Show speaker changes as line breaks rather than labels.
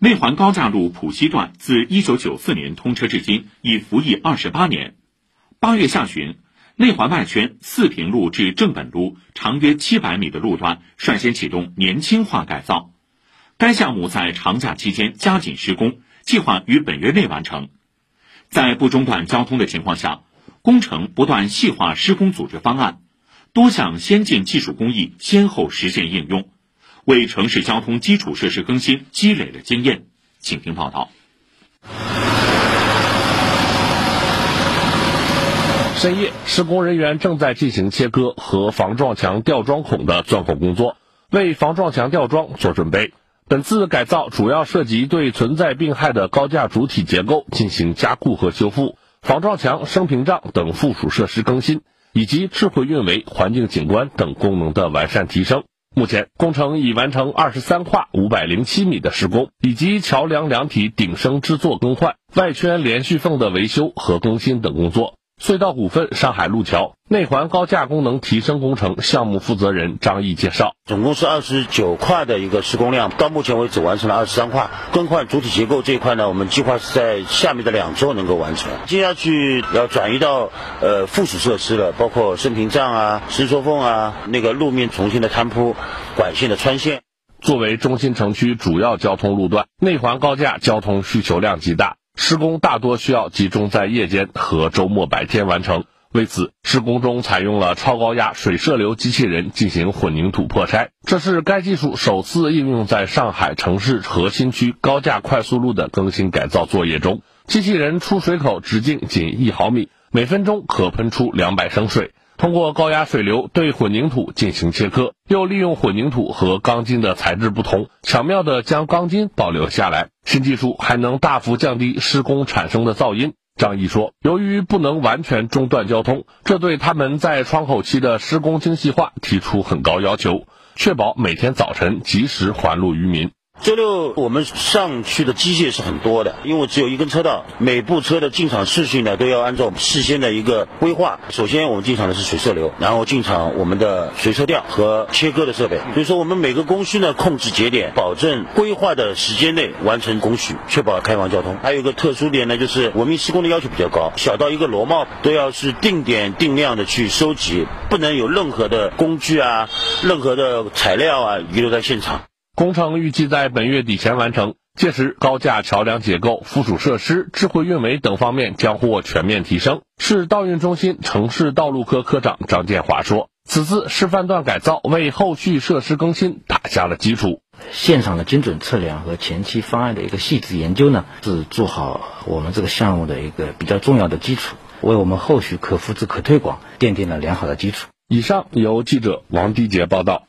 内环高架路浦西段自一九九四年通车至今，已服役二十八年。八月下旬，内环外圈四平路至正本路长约七百米的路段率先启动年轻化改造。该项目在长假期间加紧施工，计划于本月内完成。在不中断交通的情况下，工程不断细化施工组织方案，多项先进技术工艺先后实现应用。为城市交通基础设施更新积累了经验，请听报道。
深夜，施工人员正在进行切割和防撞墙吊装孔的钻孔工作，为防撞墙吊装做准备。本次改造主要涉及对存在病害的高架主体结构进行加固和修复，防撞墙、升屏障等附属设施更新，以及智慧运维、环境景观等功能的完善提升。目前，工程已完成二十三跨五百零七米的施工，以及桥梁梁体顶升支座更换、外圈连续缝的维修和更新等工作。隧道股份上海路桥内环高架功能提升工程项目负责人张毅介绍，
总共是二十九块的一个施工量，到目前为止完成了二十三块。更换主体结构这一块呢，我们计划是在下面的两周能够完成。接下去要转移到呃附属设施了，包括升屏障啊、石缩缝啊，那个路面重新的摊铺、管线的穿线。
作为中心城区主要交通路段，内环高架交通需求量极大。施工大多需要集中在夜间和周末白天完成，为此，施工中采用了超高压水射流机器人进行混凝土破拆，这是该技术首次应用在上海城市核心区高架快速路的更新改造作业中。机器人出水口直径仅一毫米，每分钟可喷出两百升水。通过高压水流对混凝土进行切割，又利用混凝土和钢筋的材质不同，巧妙地将钢筋保留下来。新技术还能大幅降低施工产生的噪音。张毅说：“由于不能完全中断交通，这对他们在窗口期的施工精细化提出很高要求，确保每天早晨及时还路于民。”
周六我们上去的机械是很多的，因为只有一根车道，每部车的进场次序呢都要按照事先的一个规划。首先我们进场的是水射流，然后进场我们的水车吊和切割的设备。所以说我们每个工序呢控制节点，保证规划的时间内完成工序，确保开放交通。还有一个特殊点呢，就是文明施工的要求比较高，小到一个螺帽都要是定点定量的去收集，不能有任何的工具啊、任何的材料啊遗留在现场。
工程预计在本月底前完成，届时高架桥梁结构、附属设施、智慧运维等方面将获全面提升。市道运中心城市道路科科长张建华说：“此次示范段改造为后续设施更新打下了基础。
现场的精准测量和前期方案的一个细致研究呢，是做好我们这个项目的一个比较重要的基础，为我们后续可复制、可推广奠定了良好的基础。”
以上由记者王迪杰报道。